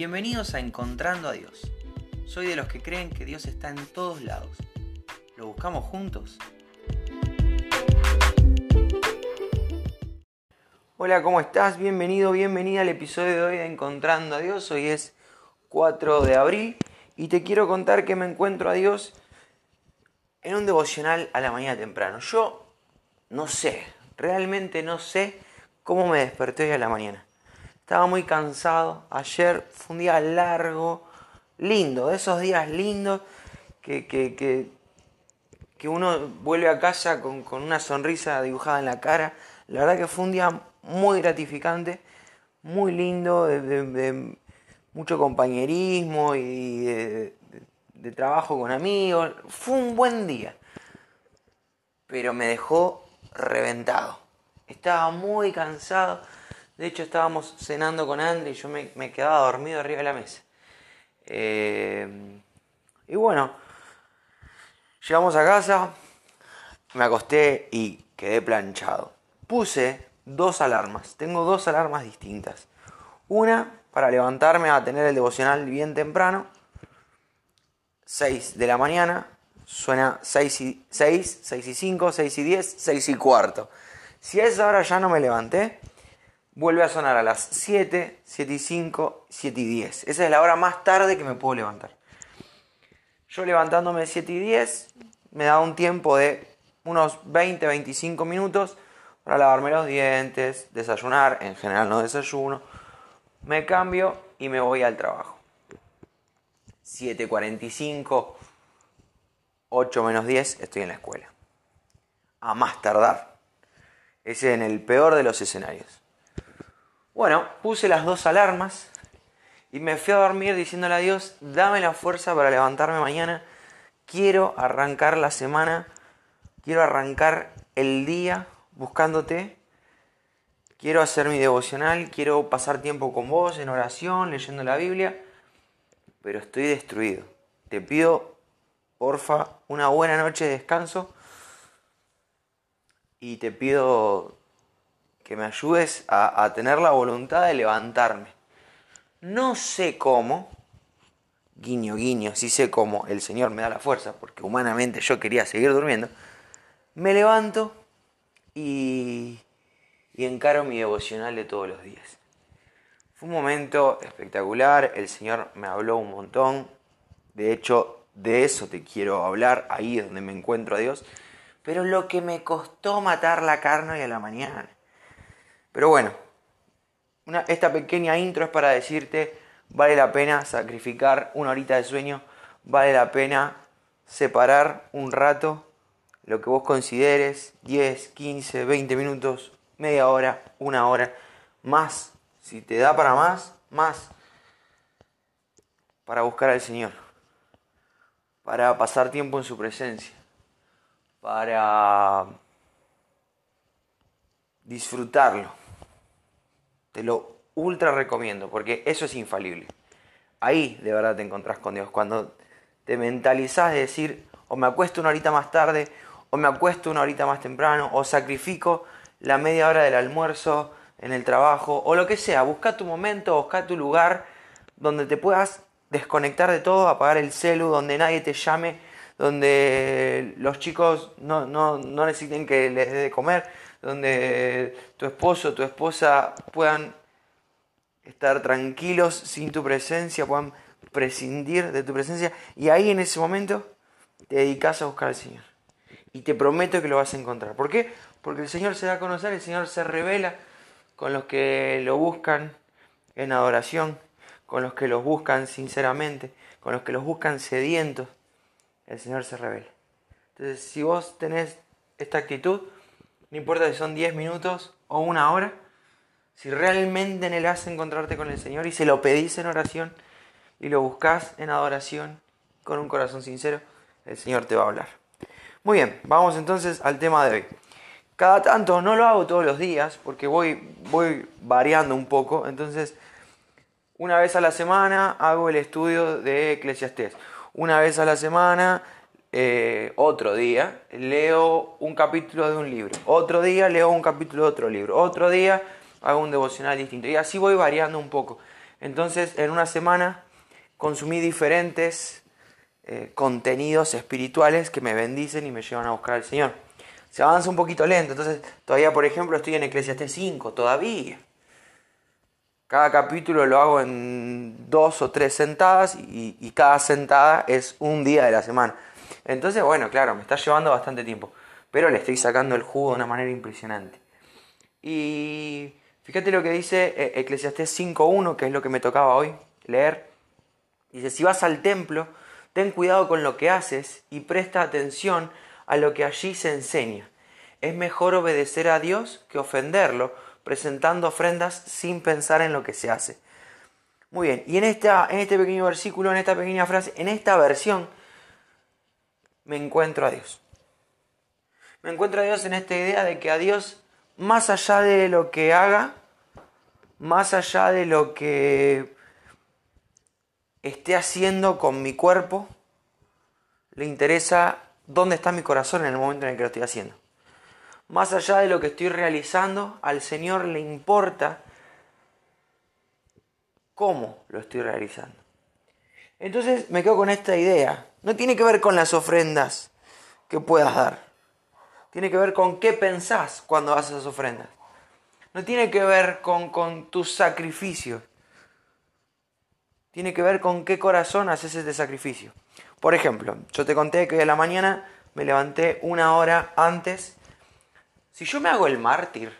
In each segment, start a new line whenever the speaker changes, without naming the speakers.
Bienvenidos a Encontrando a Dios. Soy de los que creen que Dios está en todos lados. ¿Lo buscamos juntos? Hola, ¿cómo estás? Bienvenido, bienvenida al episodio de hoy de Encontrando a Dios. Hoy es 4 de abril y te quiero contar que me encuentro a Dios en un devocional a la mañana temprano. Yo no sé, realmente no sé cómo me desperté hoy a la mañana. Estaba muy cansado. Ayer fue un día largo, lindo, de esos días lindos que, que, que, uno vuelve a casa con, una sonrisa dibujada en la cara. La verdad que fue un día muy gratificante, muy lindo, de, mucho compañerismo y de, de trabajo con amigos. Fue un buen día. Pero me dejó reventado. Estaba muy cansado de hecho, estábamos cenando con Andy y yo me, quedaba dormido arriba de la mesa. Eh, y bueno, llegamos a casa, me acosté y quedé planchado. Puse dos alarmas, tengo dos alarmas distintas. Una para levantarme a tener el devocional bien temprano, 6 de la mañana, suena 6 y, 6, 6 y 5, 6 y 10, 6 y cuarto. Si a esa hora ya no me levanté, vuelve a sonar a las 7, 7 y 5, 7 y 10. Esa es la hora más tarde que me puedo levantar. Yo levantándome 7 y 10 me da un tiempo de unos 20, 25 minutos para lavarme los dientes, desayunar, en general no desayuno, me cambio y me voy al trabajo. 7.45, 8 menos 10 estoy en la escuela. A más tardar. Ese en el peor de los escenarios. Bueno, puse las dos alarmas y me fui a dormir diciéndole a Dios, dame la fuerza para levantarme mañana. Quiero arrancar la semana, quiero arrancar el día buscándote. Quiero hacer mi devocional, quiero pasar tiempo con vos en oración, leyendo la Biblia, pero estoy destruido. Te pido, porfa, una buena noche de descanso y te pido que me ayudes a, tener la voluntad de levantarme. No sé cómo, guiño, guiño, sí sé cómo el Señor me da la fuerza, porque humanamente yo quería seguir durmiendo, me levanto y, y encaro mi devocional de todos los días. Fue un momento espectacular, el Señor me habló un montón, de hecho de eso te quiero hablar, ahí es donde me encuentro a Dios, pero lo que me costó matar la carne hoy a la mañana. Pero bueno, esta pequeña intro es para decirte, vale la pena sacrificar una horita de sueño, vale la pena separar un rato lo que vos consideres, 10, 15, 20 minutos, media hora, una hora, más, si te da para más, más, para buscar al Señor, para pasar tiempo en su presencia, para disfrutarlo. Te lo ultra recomiendo porque eso es infalible. Ahí de verdad te encontrás con Dios. Cuando te mentalizás de decir, o me acuesto una horita más tarde, o me acuesto una horita más temprano, o sacrifico la media hora del almuerzo en el trabajo, o lo que sea. Busca tu momento, busca tu lugar donde te puedas desconectar de todo, apagar el celu, donde nadie te llame, donde los chicos no, no, no necesiten que les dé de comer, donde tu esposo, tu esposa puedan estar tranquilos sin tu presencia, puedan prescindir de tu presencia. Y ahí en ese momento te dedicas a buscar al Señor. Y te prometo que lo vas a encontrar. ¿Por qué? Porque el Señor se da a conocer, el Señor se revela con los que lo buscan en adoración, con los que los buscan sinceramente, con los que los buscan sedientos. El Señor se revela. Entonces, si vos tenés esta actitud, no importa si son 10 minutos o una hora, si realmente anhelás encontrarte con el Señor y se lo pedís en oración y lo buscas en adoración con un corazón sincero, el Señor te va a hablar. Muy bien, vamos entonces al tema de hoy. Cada tanto, no lo hago todos los días porque voy, voy variando un poco, entonces una vez a la semana hago el estudio de Eclesiastés. Una vez a la semana eh, otro día leo un capítulo de un libro, otro día leo un capítulo de otro libro, otro día hago un devocional distinto y así voy variando un poco. Entonces, en una semana consumí diferentes eh, contenidos espirituales que me bendicen y me llevan a buscar al Señor. Se avanza un poquito lento, entonces todavía, por ejemplo, estoy en Eclesiastés 5, todavía. Cada capítulo lo hago en dos o tres sentadas y, cada sentada es un día de la semana. Entonces, bueno, claro, me está llevando bastante tiempo, pero le estoy sacando el jugo de una manera impresionante. Y fíjate lo que dice eh, Eclesiastés 5.1, que es lo que me tocaba hoy leer. Dice, si vas al templo, ten cuidado con lo que haces y presta atención a lo que allí se enseña. Es mejor obedecer a Dios que ofenderlo, presentando ofrendas sin pensar en lo que se hace. Muy bien, y en, esta, en este pequeño versículo, en esta pequeña frase, en esta versión, me encuentro a Dios. Me encuentro a Dios en esta idea de que a Dios, más allá de lo que haga, más allá de lo que esté haciendo con mi cuerpo, le interesa dónde está mi corazón en el momento en el que lo estoy haciendo. Más allá de lo que estoy realizando, al Señor le importa cómo lo estoy realizando. Entonces me quedo con esta idea. No tiene que ver con las ofrendas que puedas dar. Tiene que ver con qué pensás cuando haces esas ofrendas. No tiene que ver con, con tus sacrificios. Tiene que ver con qué corazón haces ese sacrificio. Por ejemplo, yo te conté que hoy a la mañana me levanté una hora antes. Si yo me hago el mártir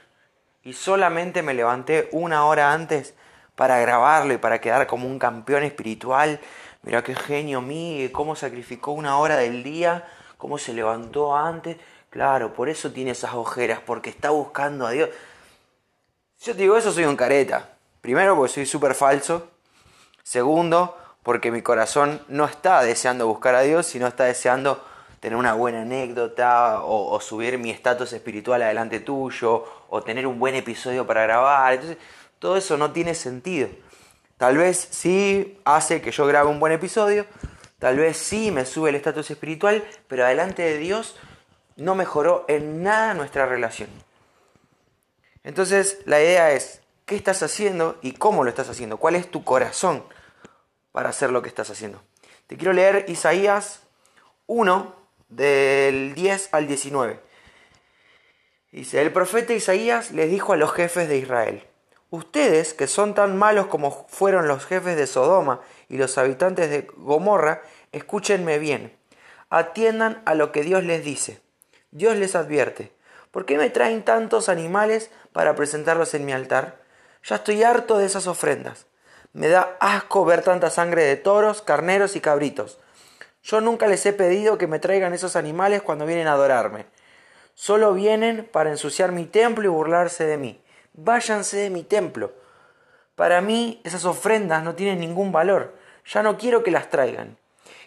y solamente me levanté una hora antes para grabarlo y para quedar como un campeón espiritual, mira qué genio mí, cómo sacrificó una hora del día, cómo se levantó antes. Claro, por eso tiene esas ojeras, porque está buscando a Dios. Yo te digo eso, soy un careta. Primero, porque soy súper falso. Segundo, porque mi corazón no está deseando buscar a Dios, sino está deseando tener una buena anécdota o, subir mi estatus espiritual adelante tuyo o tener un buen episodio para grabar. Entonces, todo eso no tiene sentido. Tal vez sí hace que yo grabe un buen episodio, tal vez sí me sube el estatus espiritual, pero adelante de Dios no mejoró en nada nuestra relación. Entonces, la idea es, ¿qué estás haciendo y cómo lo estás haciendo? ¿Cuál es tu corazón? para hacer lo que estás haciendo. Te quiero leer Isaías 1 del 10 al 19. Dice, el profeta Isaías les dijo a los jefes de Israel, ustedes que son tan malos como fueron los jefes de Sodoma y los habitantes de Gomorra, escúchenme bien, atiendan a lo que Dios les dice. Dios les advierte, ¿por qué me traen tantos animales para presentarlos en mi altar? Ya estoy harto de esas ofrendas. Me da asco ver tanta sangre de toros, carneros y cabritos. Yo nunca les he pedido que me traigan esos animales cuando vienen a adorarme. Solo vienen para ensuciar mi templo y burlarse de mí. Váyanse de mi templo. Para mí esas ofrendas no tienen ningún valor. Ya no quiero que las traigan.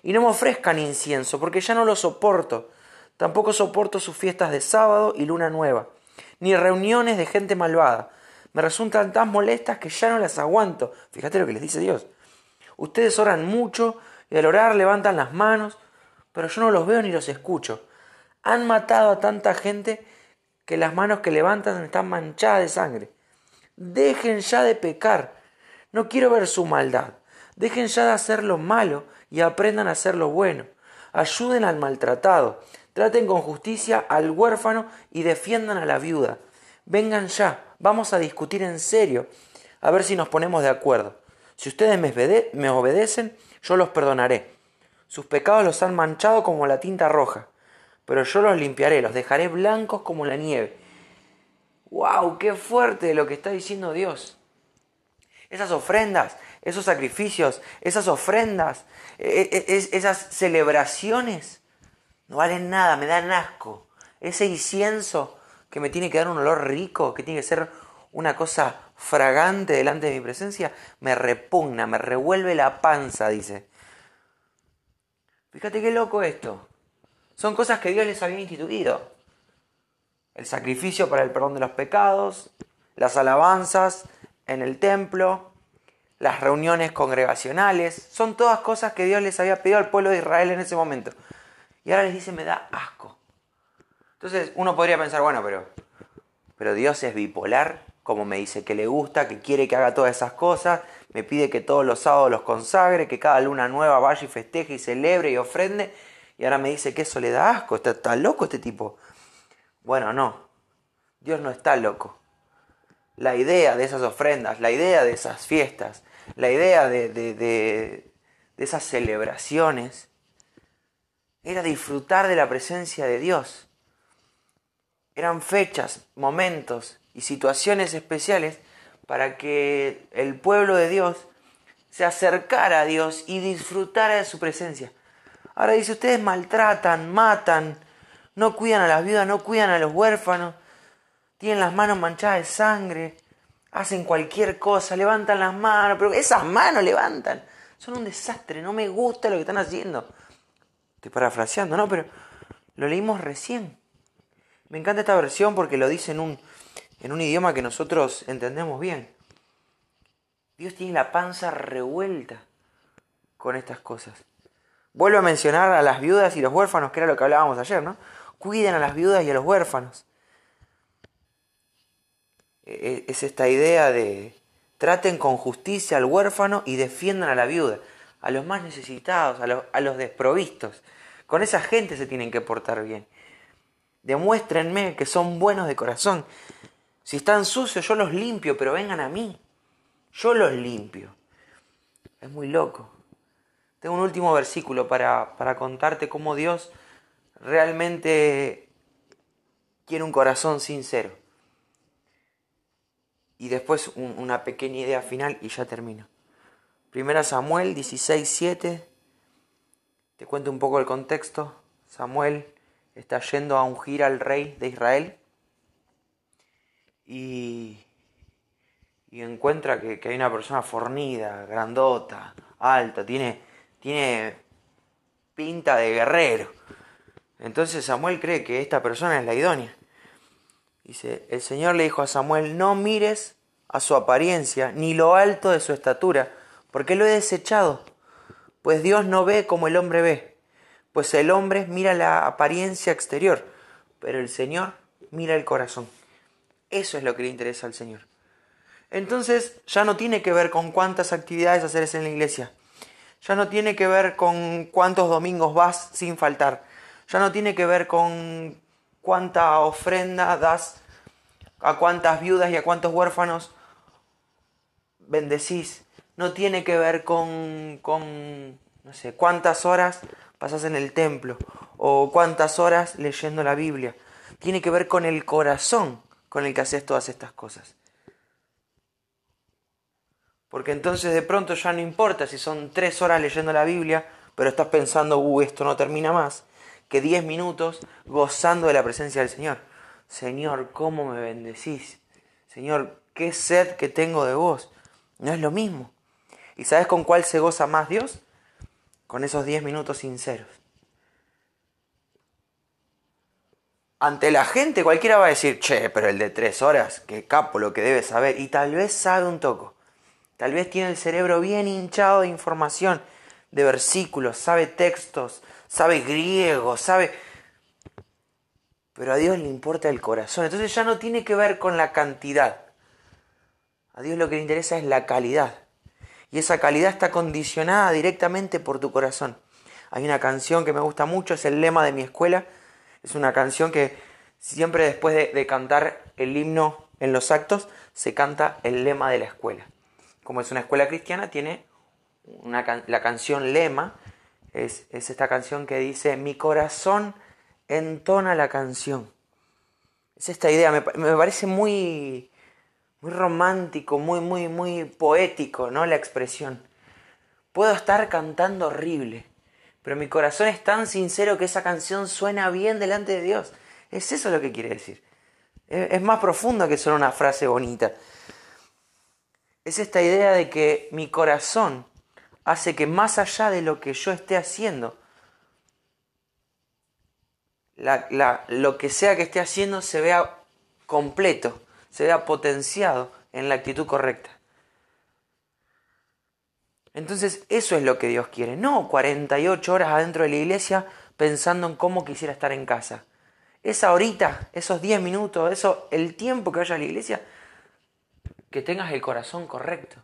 Y no me ofrezcan incienso, porque ya no lo soporto. Tampoco soporto sus fiestas de sábado y luna nueva, ni reuniones de gente malvada me resultan tan molestas que ya no las aguanto. Fíjate lo que les dice Dios. Ustedes oran mucho y al orar levantan las manos, pero yo no los veo ni los escucho. Han matado a tanta gente que las manos que levantan están manchadas de sangre. Dejen ya de pecar. No quiero ver su maldad. Dejen ya de hacer lo malo y aprendan a hacer lo bueno. Ayuden al maltratado. Traten con justicia al huérfano y defiendan a la viuda. Vengan ya, Vamos a discutir en serio, a ver si nos ponemos de acuerdo. Si ustedes me, obedecen, yo los perdonaré. Sus pecados los han manchado como la tinta roja, pero yo los limpiaré, los dejaré blancos como la nieve. ¡Wow! ¡Qué fuerte lo que está diciendo Dios! Esas ofrendas, esos sacrificios, esas ofrendas, e, e, e, esas celebraciones, no valen nada, me dan asco. Ese incienso que me tiene que dar un olor rico, que tiene que ser una cosa fragante delante de mi presencia, me repugna, me revuelve la panza, dice. Fíjate qué loco esto. Son cosas que Dios les había instituido. El sacrificio para el perdón de los pecados, las alabanzas en el templo, las reuniones congregacionales, son todas cosas que Dios les había pedido al pueblo de Israel en ese momento. Y ahora les dice, me da asco. Entonces uno podría pensar, bueno, pero, pero Dios es bipolar. Como me dice que le gusta, que quiere que haga todas esas cosas, me pide que todos los sábados los consagre, que cada luna nueva vaya y festeje y celebre y ofrende, y ahora me dice que eso le da asco, está, está loco este tipo. Bueno, no, Dios no está loco. La idea de esas ofrendas, la idea de esas fiestas, la idea de, de, de, de esas celebraciones, era disfrutar de la presencia de Dios. Eran fechas, momentos y situaciones especiales para que el pueblo de Dios se acercara a Dios y disfrutara de su presencia. Ahora dice, ustedes maltratan, matan, no cuidan a las viudas, no cuidan a los huérfanos, tienen las manos manchadas de sangre, hacen cualquier cosa, levantan las manos, pero esas manos levantan, son un desastre, no me gusta lo que están haciendo. Estoy parafraseando, ¿no? Pero lo leímos recién. Me encanta esta versión porque lo dice en un, en un idioma que nosotros entendemos bien. Dios tiene la panza revuelta con estas cosas. Vuelvo a mencionar a las viudas y los huérfanos, que era lo que hablábamos ayer, ¿no? Cuiden a las viudas y a los huérfanos. E, e, es esta idea de traten con justicia al huérfano y defiendan a la viuda, a los más necesitados, a los, a los desprovistos. Con esa gente se tienen que portar bien. Demuéstrenme que son buenos de corazón. Si están sucios, yo los limpio, pero vengan a mí. Yo los limpio. Es muy loco. Tengo un último versículo para, para contarte cómo Dios realmente quiere un corazón sincero. Y después una pequeña idea final y ya termino. Primera Samuel 16, 7. Te cuento un poco el contexto. Samuel está yendo a ungir al rey de Israel y, encuentra que, hay una persona fornida, grandota, alta, tiene, tiene pinta de guerrero. Entonces Samuel cree que esta persona es la idónea. Dice, el Señor le dijo a Samuel, no mires a su apariencia, ni lo alto de su estatura, porque lo he desechado, pues Dios no ve como el hombre ve pues el hombre mira la apariencia exterior, pero el Señor mira el corazón. Eso es lo que le interesa al Señor. Entonces ya no tiene que ver con cuántas actividades haces en la iglesia. Ya no tiene que ver con cuántos domingos vas sin faltar. Ya no tiene que ver con cuánta ofrenda das, a cuántas viudas y a cuántos huérfanos bendecís. No tiene que ver con, no sé, cuántas horas pasas en el templo o cuántas horas leyendo la Biblia. Tiene que ver con el corazón con el que haces todas estas cosas. Porque entonces de pronto ya no importa si son tres horas leyendo la Biblia, pero estás pensando, uh, esto no termina más, que diez minutos gozando de la presencia del Señor. Señor, ¿cómo me bendecís? Señor, qué sed que tengo de vos. No es lo mismo. ¿Y sabes con cuál se goza más Dios? con esos 10 minutos sinceros. Ante la gente cualquiera va a decir, che, pero el de 3 horas, qué capo lo que debe saber. Y tal vez sabe un toco. Tal vez tiene el cerebro bien hinchado de información, de versículos, sabe textos, sabe griego, sabe... Pero a Dios le importa el corazón. Entonces ya no tiene que ver con la cantidad. A Dios lo que le interesa es la calidad y esa calidad está condicionada directamente por tu corazón. Hay una canción que me gusta mucho, es el lema de mi escuela. Es una canción que siempre después de, cantar el himno en los actos, se canta el lema de la escuela. Como es una escuela cristiana, tiene la canción lema, es, esta canción que dice, mi corazón entona la canción. Es esta idea, me parece muy, muy romántico, muy, muy, muy poético, ¿no? La expresión. Puedo estar cantando horrible, pero mi corazón es tan sincero que esa canción suena bien delante de Dios. Es eso lo que quiere decir. Es más profundo que solo una frase bonita. Es esta idea de que mi corazón hace que más allá de lo que yo esté haciendo, lo que sea que esté haciendo se vea completo, se vea potenciado en la actitud correcta. Entonces eso es lo que Dios quiere, no 48 horas adentro de la iglesia pensando en cómo quisiera estar en casa. Esa horita, esos 10 minutos, eso, el tiempo que vaya a la iglesia, que tengas el corazón correcto.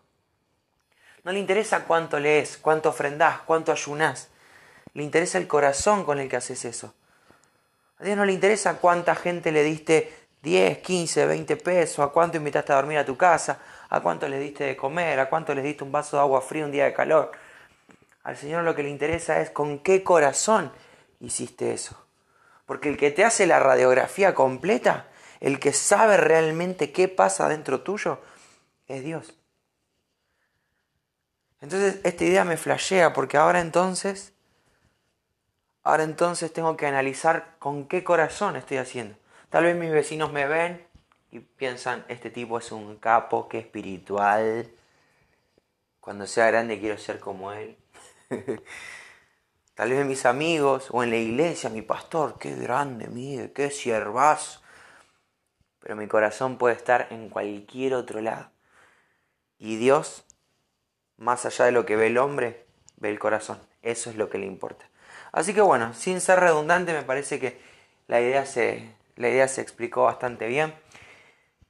No le interesa cuánto lees, cuánto ofrendás, cuánto ayunás. Le interesa el corazón con el que haces eso. A Dios no le interesa cuánta gente le diste 10, 15, 20 pesos, a cuánto invitaste a dormir a tu casa, a cuánto le diste de comer, a cuánto le diste un vaso de agua fría un día de calor. Al Señor lo que le interesa es con qué corazón hiciste eso. Porque el que te hace la radiografía completa, el que sabe realmente qué pasa dentro tuyo, es Dios. Entonces esta idea me flashea porque ahora entonces, ahora entonces tengo que analizar con qué corazón estoy haciendo. Tal vez mis vecinos me ven y piensan, este tipo es un capo, que espiritual. Cuando sea grande quiero ser como él. Tal vez mis amigos o en la iglesia, mi pastor, qué grande, mire, qué siervas. Pero mi corazón puede estar en cualquier otro lado. Y Dios más allá de lo que ve el hombre, ve el corazón. Eso es lo que le importa. Así que bueno, sin ser redundante, me parece que la idea se, la idea se explicó bastante bien.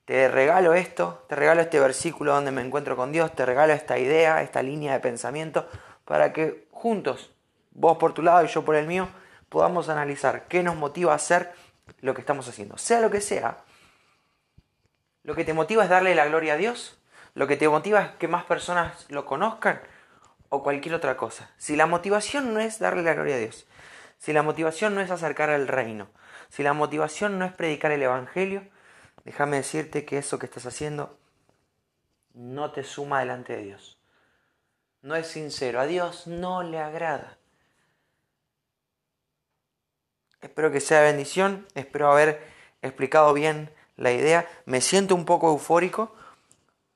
Te regalo esto, te regalo este versículo donde me encuentro con Dios, te regalo esta idea, esta línea de pensamiento, para que juntos, vos por tu lado y yo por el mío, podamos analizar qué nos motiva a hacer lo que estamos haciendo. Sea lo que sea, lo que te motiva es darle la gloria a Dios lo que te motiva es que más personas lo conozcan o cualquier otra cosa. Si la motivación no es darle la gloria a Dios, si la motivación no es acercar al reino, si la motivación no es predicar el Evangelio, déjame decirte que eso que estás haciendo no te suma delante de Dios. No es sincero, a Dios no le agrada. Espero que sea bendición, espero haber explicado bien la idea. Me siento un poco eufórico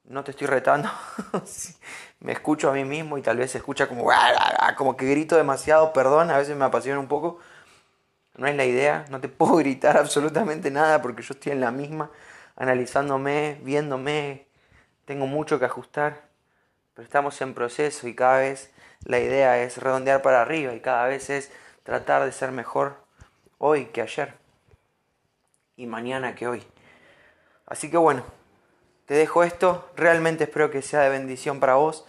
no te estoy retando, me escucho a mí mismo y tal vez se escucha como, como que grito demasiado, perdón, a veces me apasiona un poco. No es la idea, no te puedo gritar absolutamente nada porque yo estoy en la misma, analizándome, viéndome, tengo mucho que ajustar, pero estamos en proceso y cada vez la idea es redondear para arriba y cada vez es tratar de ser mejor hoy que ayer y mañana que hoy. Así que bueno, te dejo esto, realmente espero que sea de bendición para vos.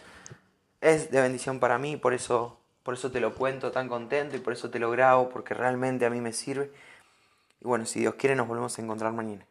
Es de bendición para mí, por eso, por eso te lo cuento tan contento y por eso te lo grabo, porque realmente a mí me sirve. Y bueno, si Dios quiere nos volvemos a encontrar mañana.